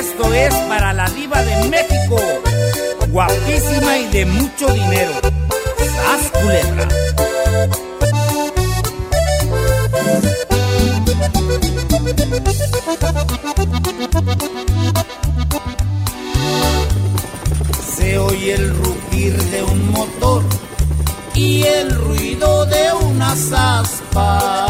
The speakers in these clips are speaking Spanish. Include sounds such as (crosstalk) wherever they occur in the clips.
esto es para la diva de México, guapísima y de mucho dinero. ¡Sas culebra! Se oye el rugir de un motor y el ruido de unas aspas.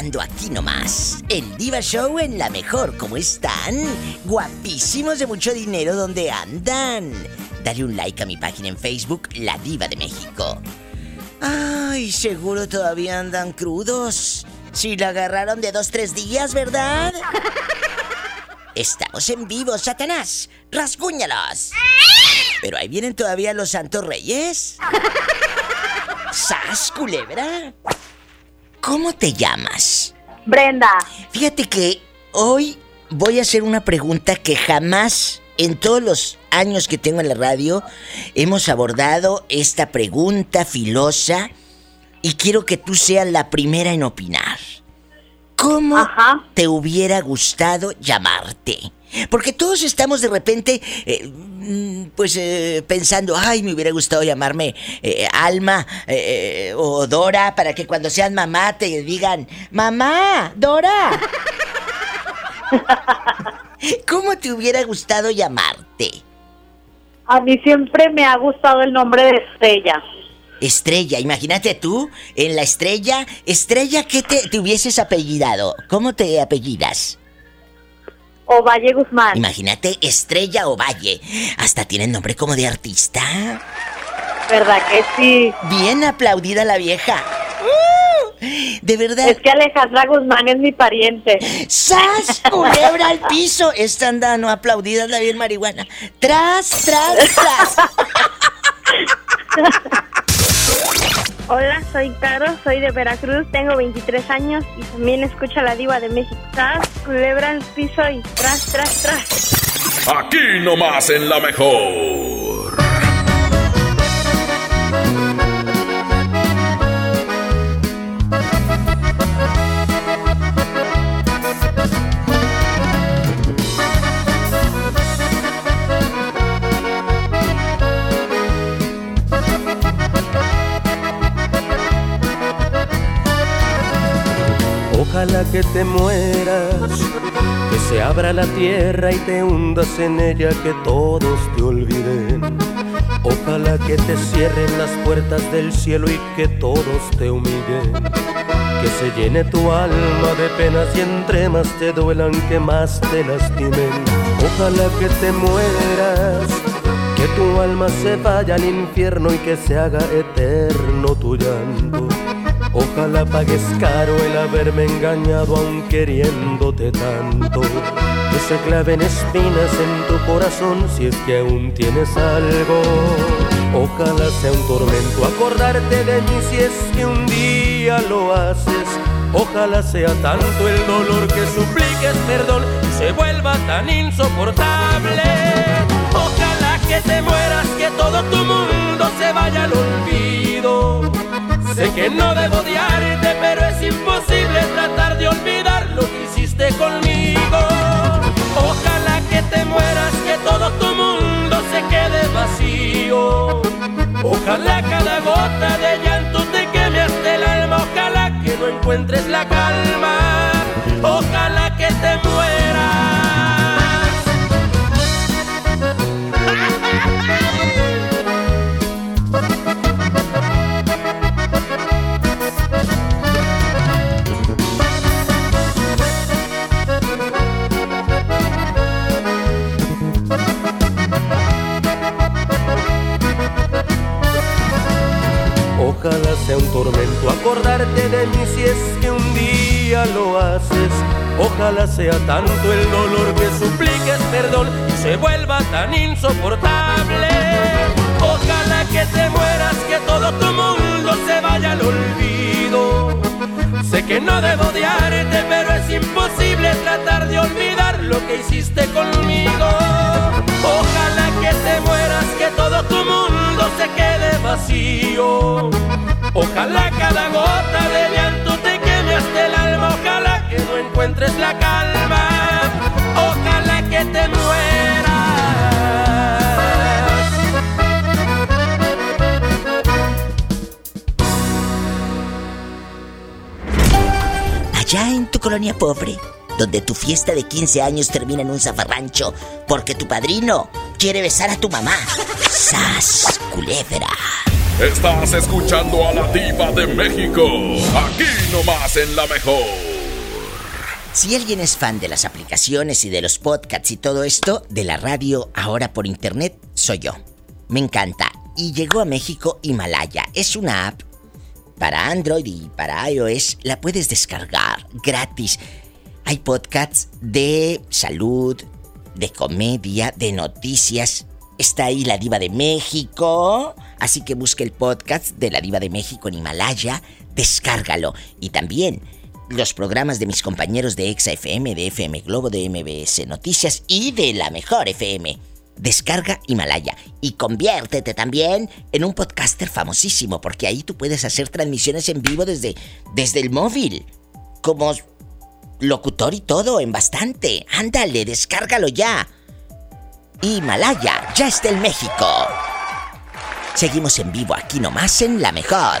Escuchando aquí nomás. El Diva Show en la mejor. ¿Cómo están? Guapísimos de mucho dinero, ¿dónde andan? Dale un like a mi página en Facebook, La Diva de México. Ay, seguro todavía andan crudos. Si la agarraron de dos, tres días, ¿verdad? Estamos en vivo, Satanás. Rasguñalos. Pero ahí vienen todavía los santos reyes. ¿Sas, culebra? ¿Cómo te llamas? Brenda, Fíjate que hoy voy a hacer una pregunta que jamás en todos los años que tengo en la radio hemos abordado esta pregunta filosa y quiero que tú seas la primera en opinar. ¿Cómo Ajá. te hubiera gustado llamarte? Porque todos estamos de repente, eh, mm, pues eh, pensando, ay, me hubiera gustado llamarme eh, Alma eh, o Dora para que cuando sean mamá te digan, mamá, Dora. (laughs) ¿Cómo te hubiera gustado llamarte? a mí siempre me ha gustado el nombre de Estrella. Estrella, imagínate tú, en la estrella, estrella, ¿qué te, te hubieses apellidado? ¿Cómo te apellidas? O Valle Guzmán. Imagínate Estrella Ovalle. Hasta tiene nombre como de artista. ¿Verdad que sí? Bien aplaudida la vieja. ¡Uh! De verdad. Es que Alejandra Guzmán es mi pariente. ¡Sas! Culebra al piso. Esta anda no aplaudida, anda bien marihuana. Tras, tras, tras. (laughs) Hola, soy Caro, soy de Veracruz, tengo 23 años y también escucho a la diva de México. Tras, culebra al piso y tras, tras, tras. Aquí nomás en la mejor. Que te mueras, que se abra la tierra y te hundas en ella, que todos te olviden. Ojalá que te cierren las puertas del cielo y que todos te humillen. Que se llene tu alma de penas y entre más te duelan, que más te lastimen. Ojalá que te mueras, que tu alma se vaya al infierno y que se haga eterno tu llanto. Ojalá pagues caro el haberme engañado aun queriéndote tanto. Que se claven espinas en tu corazón si es que aún tienes algo. Ojalá sea un tormento acordarte de mí si es que un día lo haces. Ojalá sea tanto el dolor que supliques perdón y se vuelva tan insoportable. Ojalá que te mueras, que todo tu mundo se vaya al olvido. Sé que no debo odiarte, pero es imposible tratar de olvidar lo que hiciste conmigo. Ojalá que te mueras, que todo tu mundo se quede vacío. Ojalá cada gota de llanto te queme hasta el alma. Ojalá que no encuentres la calma. Ojalá que te mueras. Sea tanto el dolor que supliques perdón y se vuelva tan insoportable. Ojalá que te mueras, que todo tu mundo se vaya al olvido. Sé que no debo odiarte, pero es imposible tratar de olvidar lo que hiciste conmigo. Ojalá que te mueras, que todo tu mundo se quede vacío. Ojalá cada gota de llanto te queme hasta el alma. Encuentres la calma. Ojalá que te mueras. Allá en tu colonia pobre, donde tu fiesta de 15 años termina en un zafarrancho porque tu padrino quiere besar a tu mamá. ¡Sas, culebra! Estás escuchando a la diva de México. Aquí nomás en la mejor. Si alguien es fan de las aplicaciones y de los podcasts y todo esto, de la radio ahora por internet, soy yo. Me encanta. Y llegó a México Himalaya. Es una app para Android y para iOS. La puedes descargar gratis. Hay podcasts de salud, de comedia, de noticias. Está ahí la diva de México. Así que busca el podcast de la diva de México en Himalaya. Descárgalo. Y también los programas de mis compañeros de Exa FM, de FM Globo, de MBS Noticias y de la Mejor FM. Descarga Himalaya y conviértete también en un podcaster famosísimo, porque ahí tú puedes hacer transmisiones en vivo desde, desde el móvil. Como locutor y todo, en bastante. Ándale, descárgalo ya. Himalaya, ya está en México. Seguimos en vivo aquí nomás en La Mejor.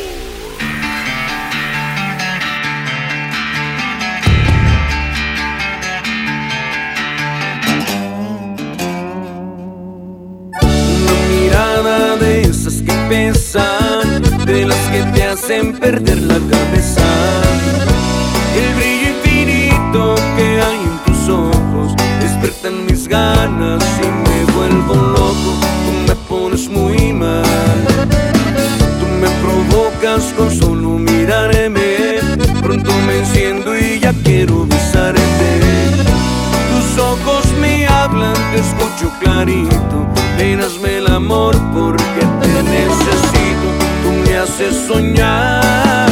De las que te hacen perder la cabeza. El brillo infinito que hay en tus ojos despertan mis ganas y me vuelvo loco. Tú me pones muy mal, tú me provocas con solo mirarme. Pronto me enciendo y ya quiero besarte. Tus ojos me hablan, te escucho clarito. Ven, hazme el amor porque te necesito. Tú me haces soñar.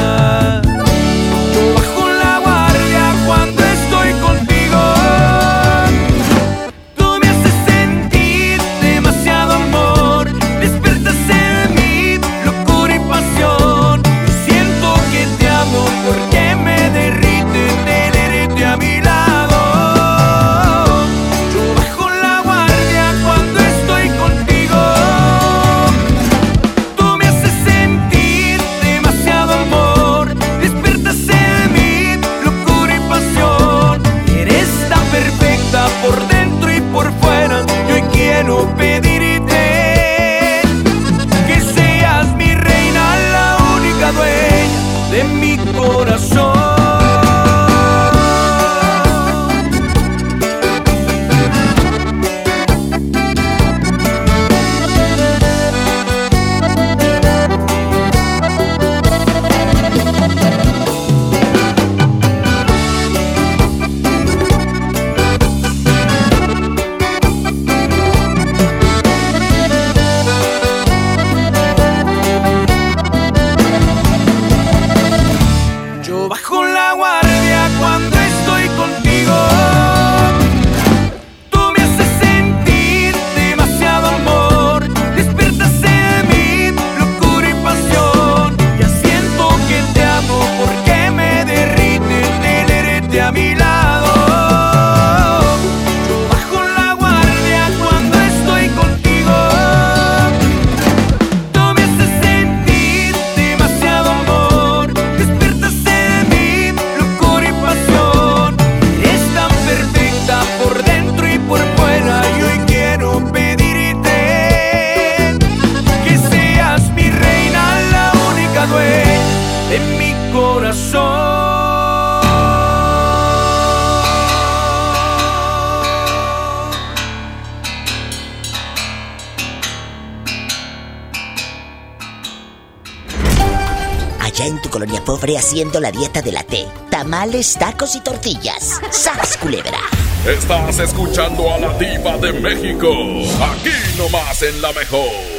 Pobre haciendo la dieta de la T. Tamales, tacos y tortillas. ¡Sas, culebra! Estás escuchando a la diva de México. Aquí nomás en la mejor.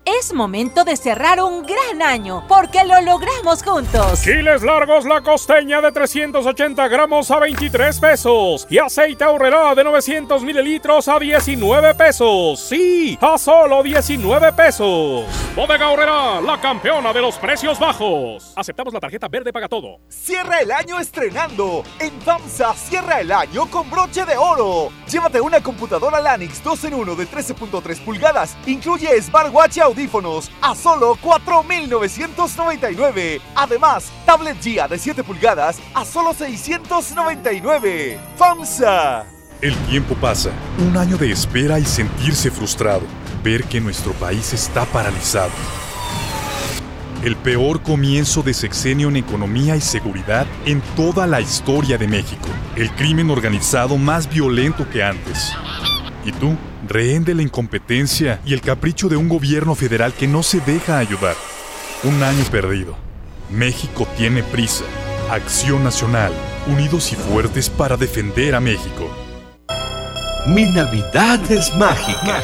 Es momento de cerrar un gran año porque lo logramos juntos. Chiles largos la costeña de 380 gramos a 23 pesos y aceite ahorrerá de 900 mililitros a 19 pesos. Sí, a solo 19 pesos. Bodega Horrera, la campeona de los precios bajos. Aceptamos la tarjeta verde paga todo. Cierra el año estrenando. En FAMSA cierra el año con broche de oro. Llévate una computadora Lanix 2 en 1 de 13.3 pulgadas. Incluye Smartwatch y audífonos a solo 4.999. Además, tablet GIA de 7 pulgadas a solo 699. FAMSA. El tiempo pasa, un año de espera y sentirse frustrado, ver que nuestro país está paralizado. El peor comienzo de sexenio en economía y seguridad en toda la historia de México. El crimen organizado más violento que antes. ¿Y tú? Rehén de la incompetencia y el capricho de un gobierno federal que no se deja ayudar. Un año perdido. México tiene prisa. Acción Nacional. Unidos y fuertes para defender a México. Mi Navidad es mágica.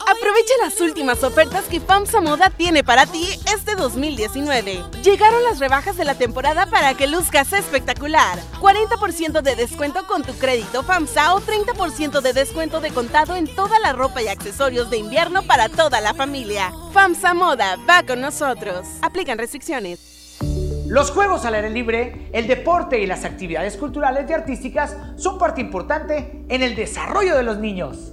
Aprovecha las últimas ofertas que FAMSA Moda tiene para ti este 2019. Llegaron las rebajas de la temporada para que luzcas espectacular. 40% de descuento con tu crédito FAMSA o 30% de descuento de contado en toda la ropa y accesorios de invierno para toda la familia. FAMSA Moda va con nosotros. Aplican restricciones. Los juegos al aire libre, el deporte y las actividades culturales y artísticas son parte importante en el desarrollo de los niños.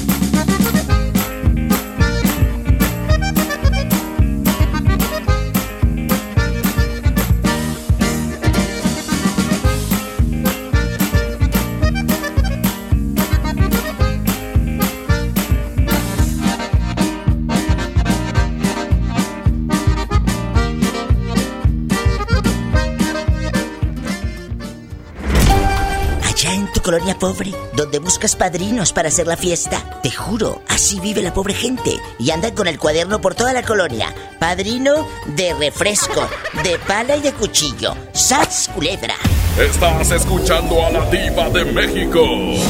Pobre, donde buscas padrinos para hacer la fiesta, te juro, así vive la pobre gente. Y andan con el cuaderno por toda la colonia. Padrino de refresco, de pala y de cuchillo. ¡Sats culebra! Estás escuchando a la diva de México.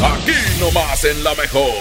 Aquí nomás en la mejor.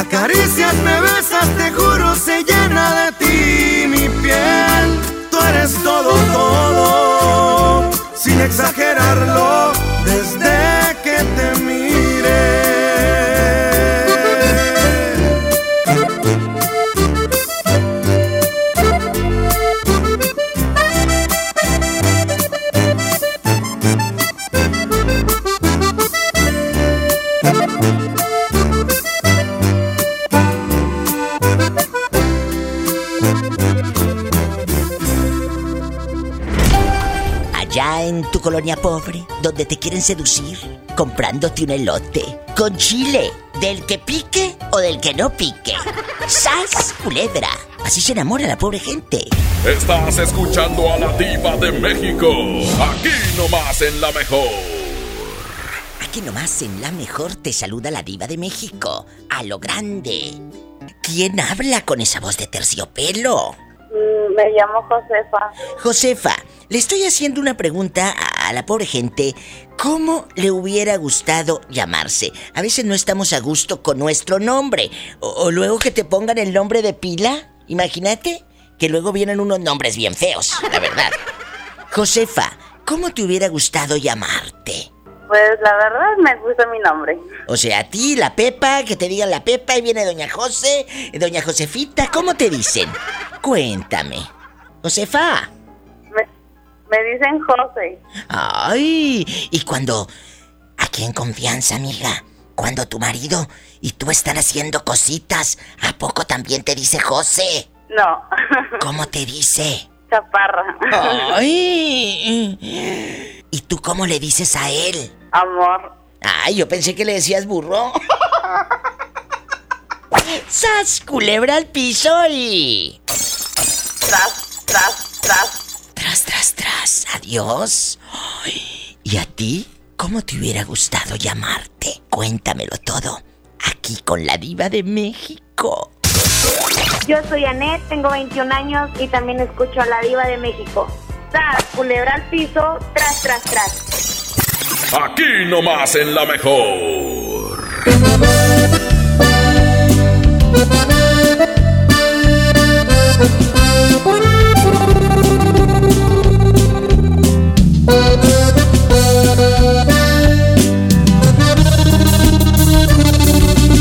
Acaricias, me besas, te juro, se llena de ti mi piel. Tú eres todo, todo, sin exagerarlo, colonia pobre, donde te quieren seducir, comprándote un elote con chile, del que pique o del que no pique. ¡Sas, culebra! Así se enamora la pobre gente. Estás escuchando a la diva de México. Aquí nomás en la mejor. Aquí nomás en la mejor te saluda la diva de México, a lo grande. ¿Quién habla con esa voz de terciopelo? Me llamo Josefa. Josefa, le estoy haciendo una pregunta a a la pobre gente cómo le hubiera gustado llamarse. A veces no estamos a gusto con nuestro nombre. O, o luego que te pongan el nombre de pila. Imagínate que luego vienen unos nombres bien feos, la verdad. (laughs) Josefa, ¿cómo te hubiera gustado llamarte? Pues la verdad me gusta mi nombre. O sea, a ti, la Pepa, que te digan la Pepa y viene Doña José, Doña Josefita, ¿cómo te dicen? Cuéntame. Josefa. Me, me dicen José. Ay, y cuando... Aquí en confianza, amiga. Cuando tu marido y tú están haciendo cositas, ¿a poco también te dice José? No. ¿Cómo te dice? Chaparra. Ay. (laughs) ¿Y tú cómo le dices a él? Amor. Ay, yo pensé que le decías burro. ¡Sas! Culebra al piso y. Tras, tras, tras. Tras, tras, tras. Adiós. Ay, ¿Y a ti? ¿Cómo te hubiera gustado llamarte? Cuéntamelo todo. Aquí con la diva de México. Yo soy Anet, tengo 21 años y también escucho a la diva de México. Tras, culebra al piso, tras, tras, tras. Aquí nomás en la mejor.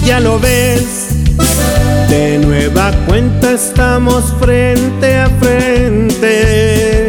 Ya lo ves, de nueva cuenta estamos frente a frente.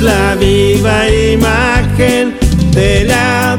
La viva imagen de la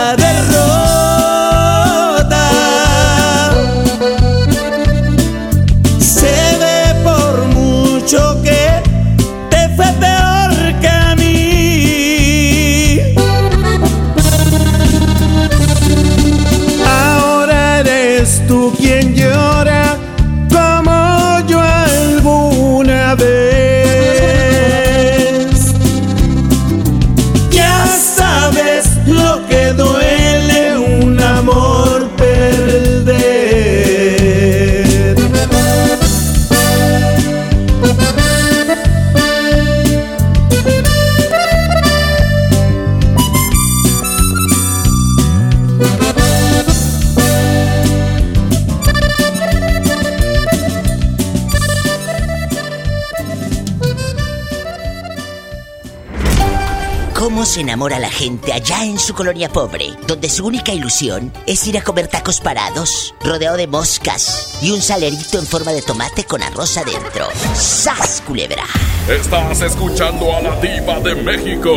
¿Cómo se enamora la gente allá en su colonia pobre, donde su única ilusión es ir a comer tacos parados, rodeado de moscas y un salerito en forma de tomate con arroz adentro? ¡Sas, culebra! Estás escuchando a la diva de México,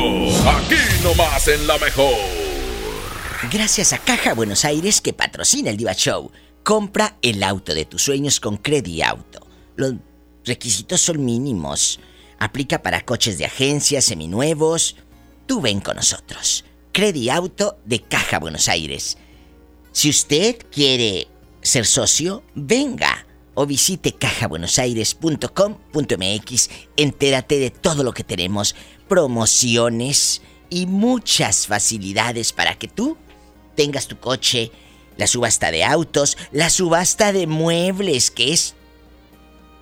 aquí nomás en la mejor. Gracias a Caja Buenos Aires que patrocina el Diva Show. Compra el auto de tus sueños con Credit Auto. Los requisitos son mínimos. Aplica para coches de agencia, seminuevos. Tú ven con nosotros. Credit Auto de Caja Buenos Aires. Si usted quiere ser socio, venga o visite cajabuenosaires.com.mx. Entérate de todo lo que tenemos, promociones y muchas facilidades para que tú tengas tu coche, la subasta de autos, la subasta de muebles, que es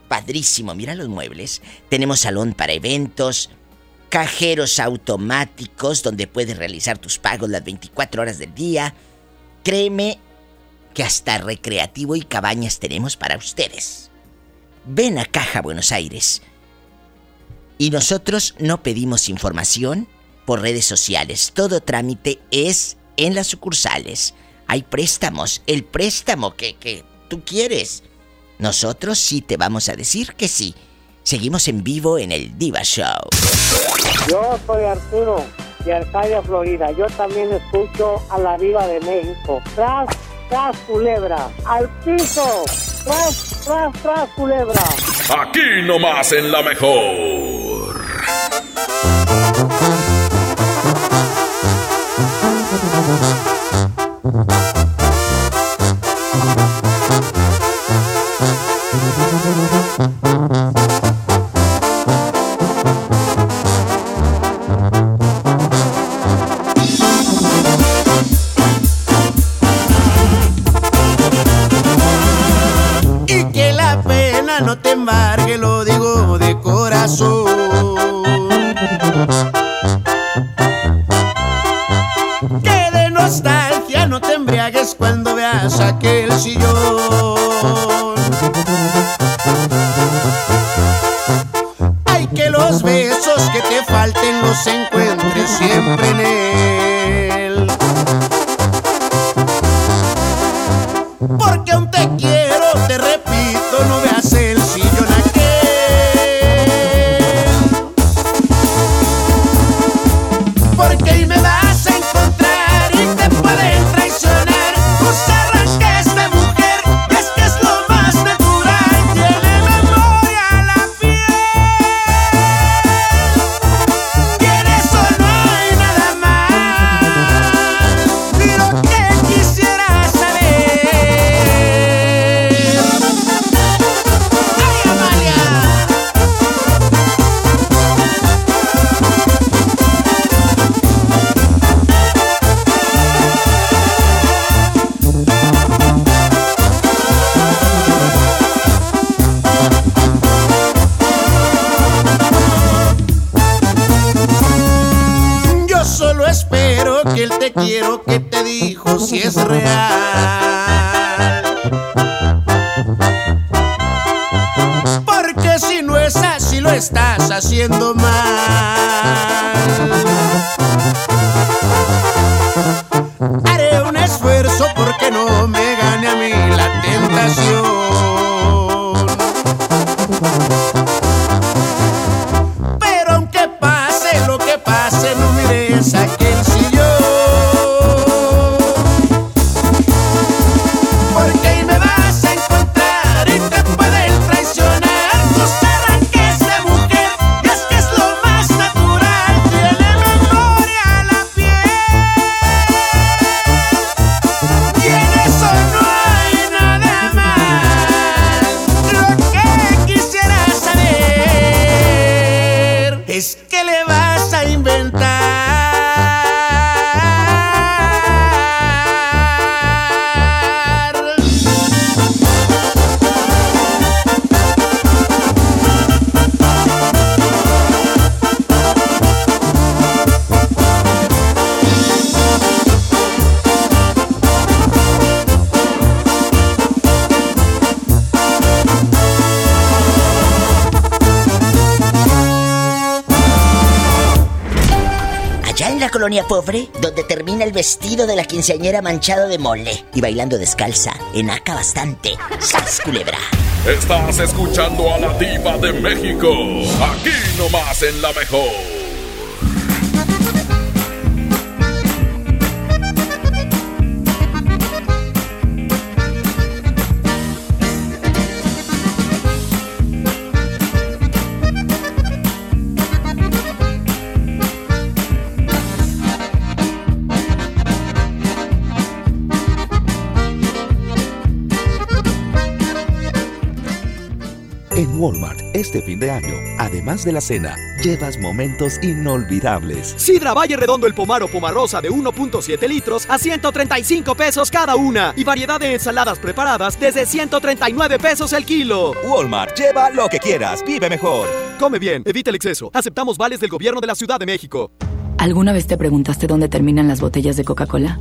padrísimo. Mira los muebles. Tenemos salón para eventos, cajeros automáticos donde puedes realizar tus pagos las 24 horas del día. Créeme que hasta recreativo y cabañas tenemos para ustedes. Ven a Caja Buenos Aires. Y nosotros no pedimos información por redes sociales. Todo trámite es en las sucursales. Hay préstamos, el préstamo que, que tú quieres. Nosotros sí te vamos a decir que sí. Seguimos en vivo en el Diva Show. Yo soy Arturo de Arcadia, Florida. Yo también escucho a la Viva de México. Tras, tras, culebra. Al piso. Tras, tras, tras, culebra. Aquí nomás en la mejor. Pobre, donde termina el vestido de la quinceañera manchado de mole y bailando descalza, enaca bastante. ¡Sas, culebra! Estás escuchando a la diva de México. Aquí nomás en la mejor. Este fin de año, además de la cena, llevas momentos inolvidables. Sidra Valle Redondo el Pomar o Pomarosa de 1.7 litros a 135 pesos cada una. Y variedad de ensaladas preparadas desde 139 pesos el kilo. Walmart, lleva lo que quieras, vive mejor. Come bien, evita el exceso. Aceptamos vales del gobierno de la Ciudad de México. ¿Alguna vez te preguntaste dónde terminan las botellas de Coca-Cola?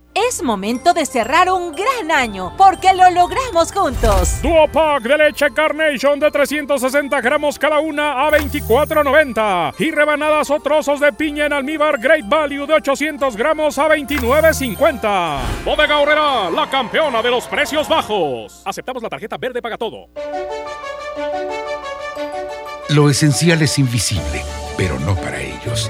Es momento de cerrar un gran año porque lo logramos juntos. Duo Pack de leche Carnation de 360 gramos cada una a 24.90 y rebanadas o trozos de piña en almíbar Great Value de 800 gramos a 29.50. Bodega Horrera, la campeona de los precios bajos. Aceptamos la tarjeta verde paga todo. Lo esencial es invisible, pero no para ellos.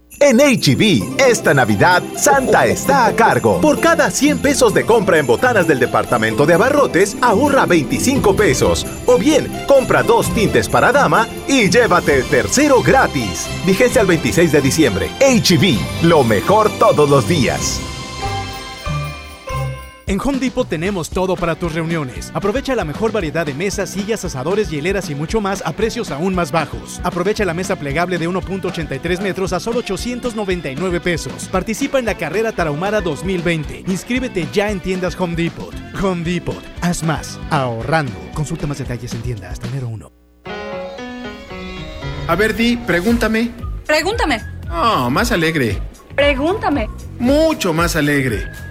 En HB, esta Navidad, Santa está a cargo. Por cada 100 pesos de compra en botanas del departamento de abarrotes, ahorra 25 pesos. O bien, compra dos tintes para dama y llévate el tercero gratis. Vigencia al 26 de diciembre. HB, lo mejor todos los días. En Home Depot tenemos todo para tus reuniones. Aprovecha la mejor variedad de mesas, sillas, asadores, hieleras y mucho más a precios aún más bajos. Aprovecha la mesa plegable de 1.83 metros a solo 899 pesos. Participa en la carrera Tarahumara 2020. Inscríbete ya en tiendas Home Depot. Home Depot. Haz más. Ahorrando. Consulta más detalles en tienda hasta enero 1. A ver, Di, pregúntame. Pregúntame. Oh, más alegre. Pregúntame. Mucho más alegre.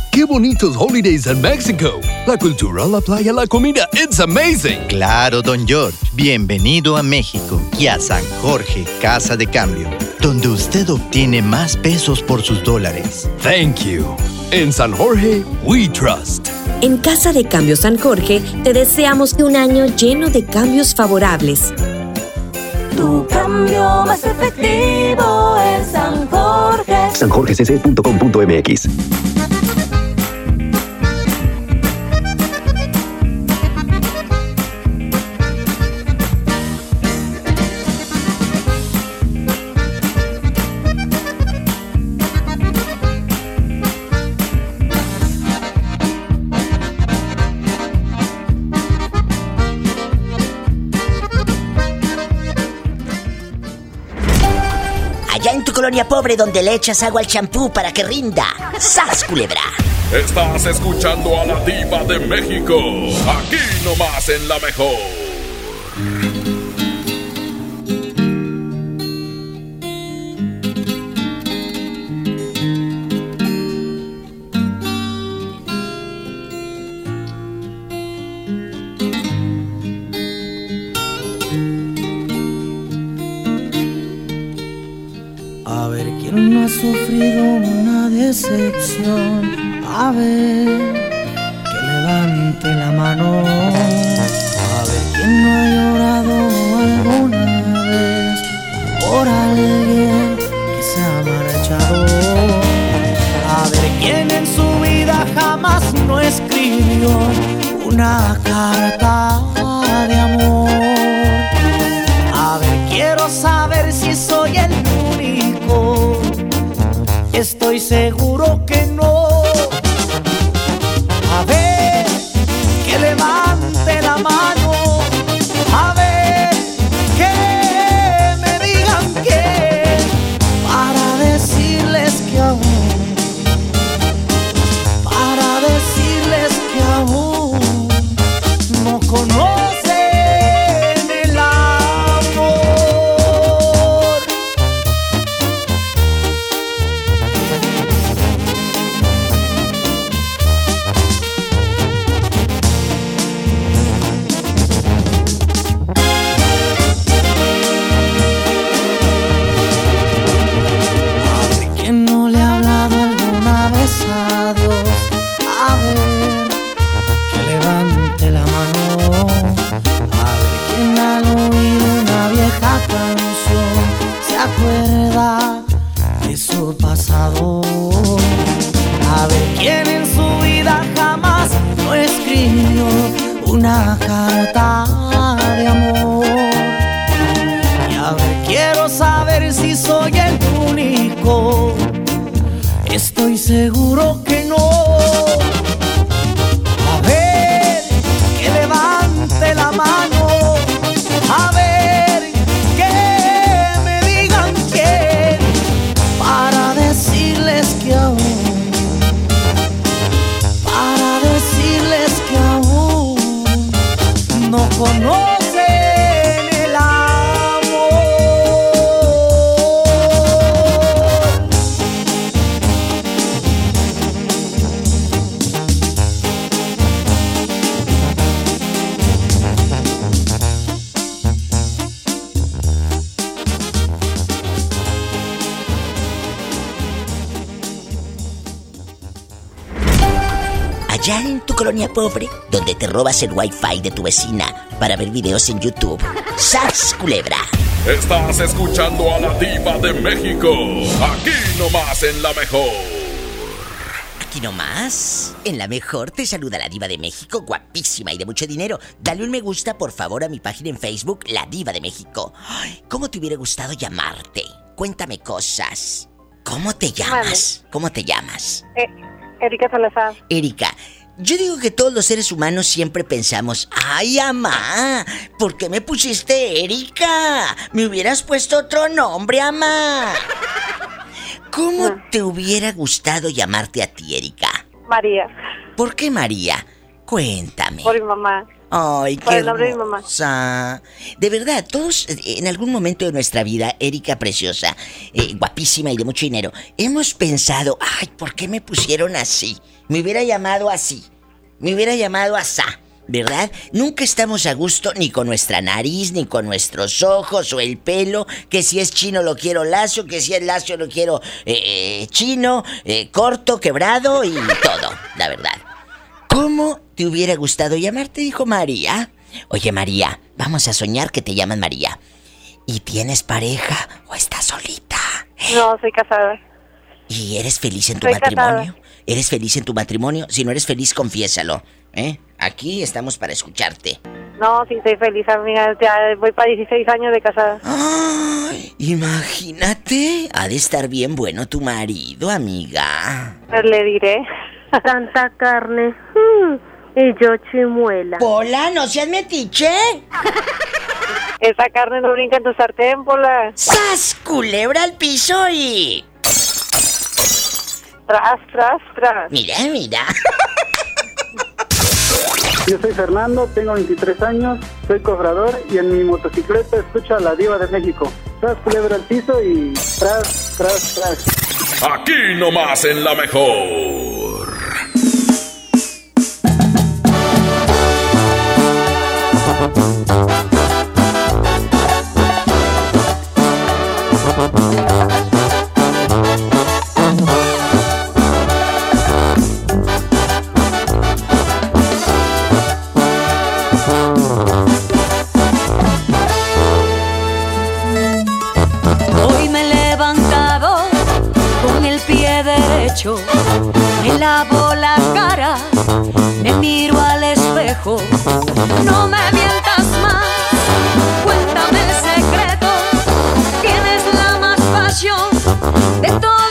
qué bonitos holidays en México. La cultura, la playa, la comida, it's amazing. Claro, don George. Bienvenido a México y a San Jorge, Casa de Cambio, donde usted obtiene más pesos por sus dólares. Thank you. En San Jorge, we trust. En Casa de Cambio San Jorge te deseamos un año lleno de cambios favorables. Tu cambio más efectivo en San Jorge. sanjorgecc.com.mx colonia pobre donde le echas agua al champú para que rinda. ¡Sas, culebra! Estás escuchando a la diva de México. Aquí nomás en la mejor. Allá en tu colonia pobre, donde te robas el wifi de tu vecina para ver videos en YouTube. ¡Sas, culebra! Estás escuchando a la diva de México. Aquí nomás en la mejor. Aquí nomás, en la mejor te saluda la diva de México, guapísima y de mucho dinero. Dale un me gusta, por favor, a mi página en Facebook, La Diva de México. Ay, ¿Cómo te hubiera gustado llamarte? Cuéntame cosas. ¿Cómo te llamas? ¿Cómo te llamas? Eh, Erika Salazar. Erika, yo digo que todos los seres humanos siempre pensamos, ay, amá, ¿por qué me pusiste Erika? Me hubieras puesto otro nombre, amá. ¿Cómo te hubiera gustado llamarte a ti, Erika? María. ¿Por qué María? Cuéntame. Por mi mamá. Ay, Por qué el nombre de mi mamá. hermosa. De verdad, todos eh, en algún momento de nuestra vida, Erika preciosa, eh, guapísima y de mucho dinero, hemos pensado, ay, ¿por qué me pusieron así? Me hubiera llamado así. Me hubiera llamado asá. ¿verdad? Nunca estamos a gusto ni con nuestra nariz, ni con nuestros ojos o el pelo, que si es chino lo quiero lacio, que si es lacio lo quiero eh, eh, chino, corto, quebrado y todo, la verdad. ¿Cómo te hubiera gustado llamarte? Dijo María. Oye María, vamos a soñar que te llaman María. ¿Y tienes pareja o estás solita? No, soy casada. ¿Y eres feliz en tu Soy matrimonio? ¿Eres feliz en tu matrimonio? Si no eres feliz, confiésalo. ¿eh? Aquí estamos para escucharte. No, sí, estoy feliz, amiga. Ya voy para 16 años de casada. Imagínate, ha de estar bien bueno tu marido, amiga. Pues le diré. Tanta carne. mm, y yo chimuela. Pola, no seas metiche. (laughs) Esa carne no brinca en tu sartén, Pola. ¡Sas! Culebra al piso y... Tras, tras, tras. Mira, mira. (laughs) Yo soy Fernando, tengo 23 años, soy cobrador y en mi motocicleta escucho a la diva de México. Tras culebra al piso y tras, tras, tras. Aquí nomás en la mejor. Me he levantado con el pie derecho, me lavo la cara, me miro al de todo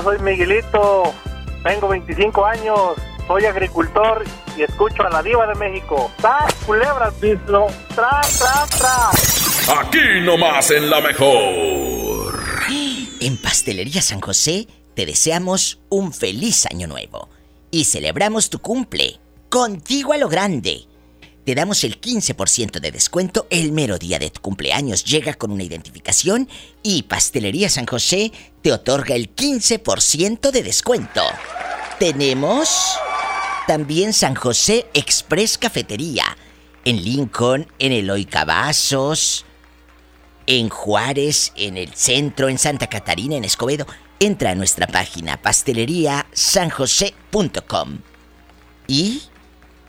Yo soy Miguelito, tengo 25 años, soy agricultor y escucho a la diva de México. ¡Tras, culebra al piso! ¡Tras, tras, tras! Aquí nomás en la mejor. En Pastelería San José te deseamos un feliz año nuevo y celebramos tu cumple contigo a lo grande. Te damos el 15% de descuento el mero día de tu cumpleaños. Llega con una identificación y Pastelería San José te otorga el 15% de descuento. Tenemos también San José Express Cafetería. En Lincoln, en Eloy Cavazos, en Juárez, en el centro, en Santa Catarina, en Escobedo. Entra a nuestra página pasteleriasanjose.com y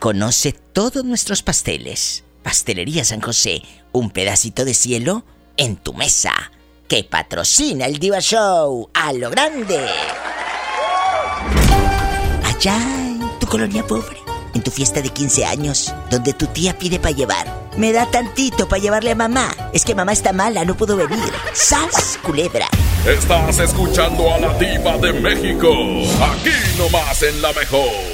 conoce todos nuestros pasteles. Pastelería San José, un pedacito de cielo en tu mesa. Que patrocina el Diva Show a lo grande. Allá en tu colonia pobre, en tu fiesta de 15 años, donde tu tía pide para llevar. Me da tantito para llevarle a mamá. Es que mamá está mala, no pudo venir. ¡Sas, culebra! Estás escuchando a la diva de México. Aquí nomás en la mejor.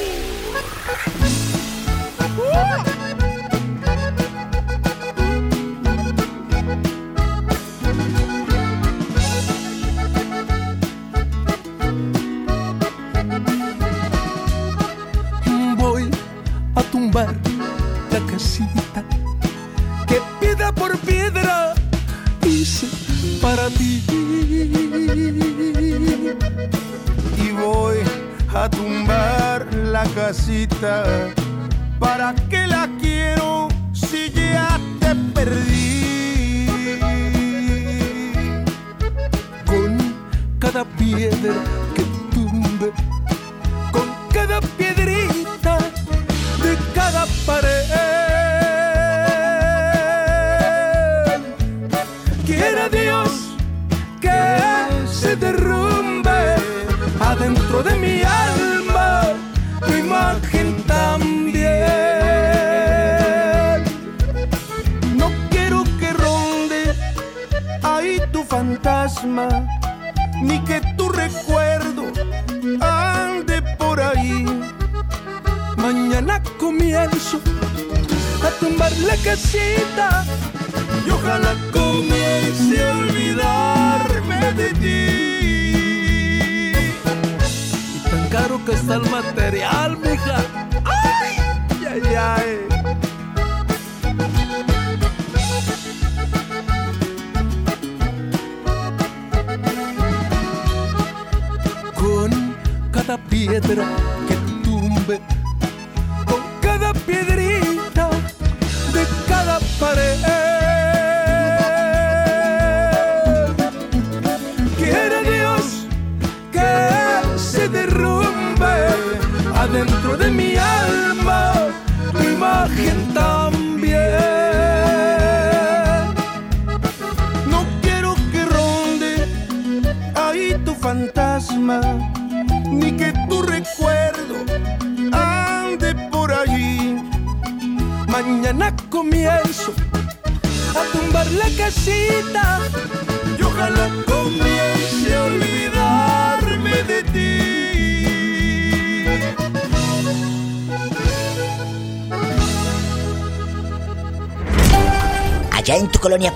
pero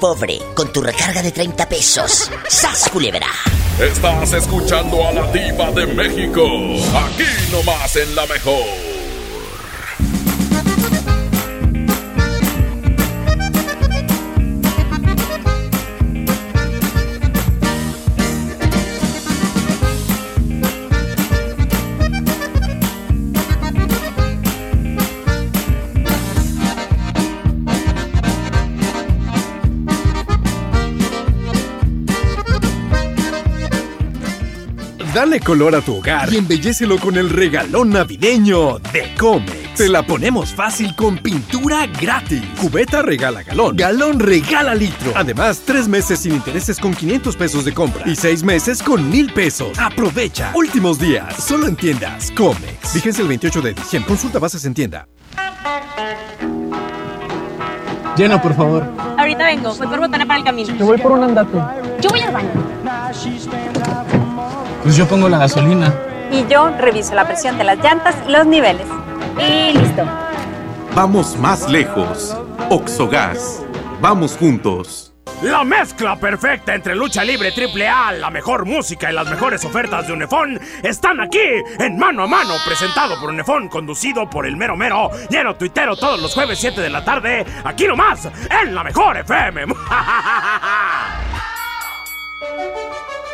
pobre, con tu recarga de 30 pesos. ¡Sas, culebra! Estás escuchando a la diva de México. Aquí nomás en la mejor. Dale color a tu hogar y embellecelo con el regalón navideño de Comex. Te la ponemos fácil con pintura gratis. Cubeta regala galón. Galón regala litro. Además, tres meses sin intereses con 500 pesos de compra. Y seis meses con mil pesos. Aprovecha. Últimos días. Solo en tiendas Comex. Fíjense el 28 de diciembre. Consulta bases en tienda. Llena, por favor. Ahorita vengo, voy por botana para el camino. Yo voy por un andate. Yo voy al baño. Pues yo pongo la gasolina. y yo reviso la presión de las llantas y los niveles. Y listo. Vamos más lejos. Oxogas. Vamos juntos. La mezcla perfecta entre lucha libre triple A, la mejor música y las mejores ofertas de Unefón están aquí en Mano a Mano, presentado por Unefón, conducido por el mero mero, lleno tuitero todos los jueves 7 de la tarde, aquí nomás, en la mejor FM. (laughs)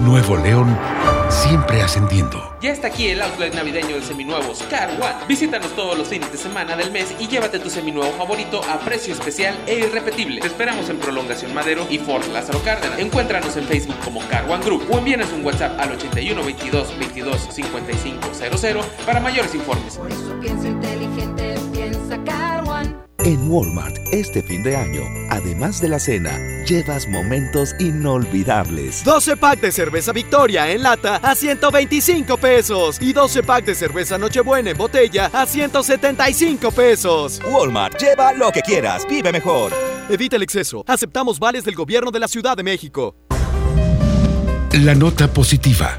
Nuevo León, siempre ascendiendo. Ya está aquí el outlet navideño de seminuevos Car One. Visítanos todos los fines de semana del mes y llévate tu seminuevo favorito a precio especial e irrepetible. Te esperamos en Prolongación Madero y Fort Lázaro Cárdenas. Encuéntranos en Facebook como Car One Group o envíanos un WhatsApp al 81 22 22 55 00 para mayores informes. Piensa inteligente, piensa One. En Walmart, este fin de año, además de la cena, llevas momentos inolvidables. 12 pack de cerveza Victoria en lata a 125 pesos y 12 pack de cerveza Nochebuena en botella a 175 pesos. Walmart, lleva lo que quieras, vive mejor. Evita el exceso. Aceptamos vales del gobierno de la Ciudad de México. La nota positiva.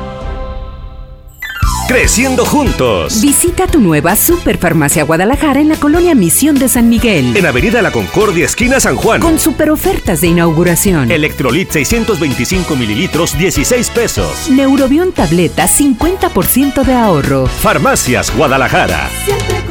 Creciendo juntos. Visita tu nueva Superfarmacia Guadalajara en la colonia Misión de San Miguel. En Avenida La Concordia, esquina San Juan. Con super ofertas de inauguración. Electrolit 625 mililitros, 16 pesos. Neurobión tableta, 50% de ahorro. Farmacias Guadalajara. Siempre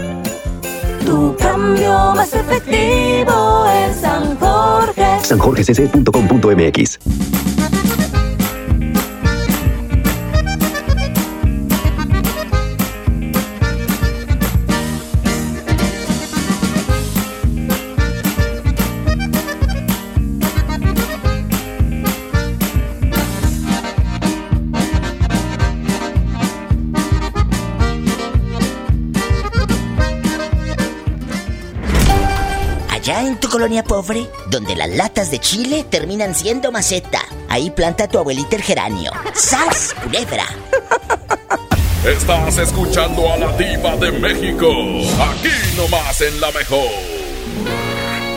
Tu cambio más efectivo en San Jorge. sanjorgecc.com.mx colonia pobre, donde las latas de chile terminan siendo maceta, ahí planta tu abuelita el geranio. ¡Sas, culebra! Estás escuchando a la diva de México, aquí nomás en la mejor.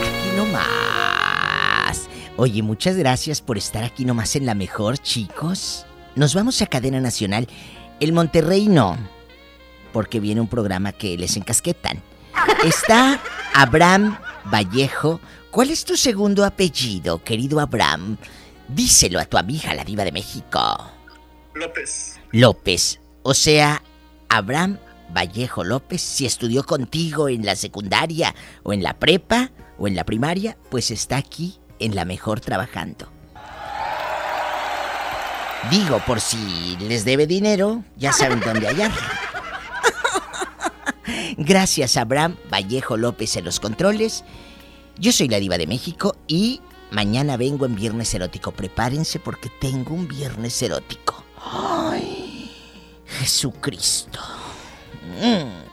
Aquí nomás. Oye, muchas gracias por estar aquí nomás en la mejor, chicos. Nos vamos a cadena nacional. El Monterrey no, porque viene un programa que les encasquetan. Está Abraham Vallejo. ¿Cuál es tu segundo apellido, querido Abraham? Díselo a tu amiga, la diva de México. López. López. O sea, Abraham Vallejo López, si estudió contigo en la secundaria o en la prepa o en la primaria, pues está aquí en la mejor trabajando. Digo, por si les debe dinero, ya saben dónde hallarlo. Gracias, Abraham Vallejo López en los controles. Yo soy la diva de México y mañana vengo en Viernes Erótico. Prepárense porque tengo un Viernes Erótico. ¡Ay! Jesucristo. Mm.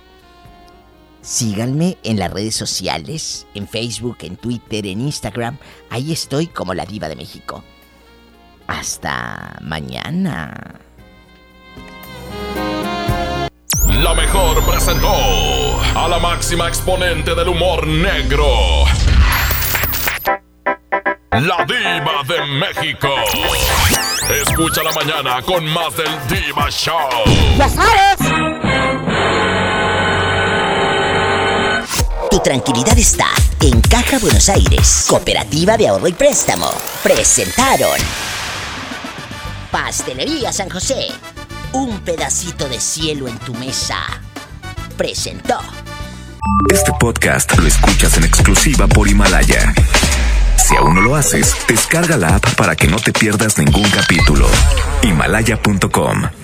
Síganme en las redes sociales, en Facebook, en Twitter, en Instagram. Ahí estoy como la diva de México. Hasta mañana. La mejor presentó a la máxima exponente del humor negro. La diva de México. Escucha la mañana con más del Diva Show. ¡Ya sabes! Tu tranquilidad está en Caja Buenos Aires, Cooperativa de Ahorro y Préstamo. Presentaron Pastelería San José, un pedacito de cielo en tu mesa. Presentó. Este podcast lo escuchas en exclusiva por Himalaya. Si aún no lo haces, descarga la app para que no te pierdas ningún capítulo. Himalaya.com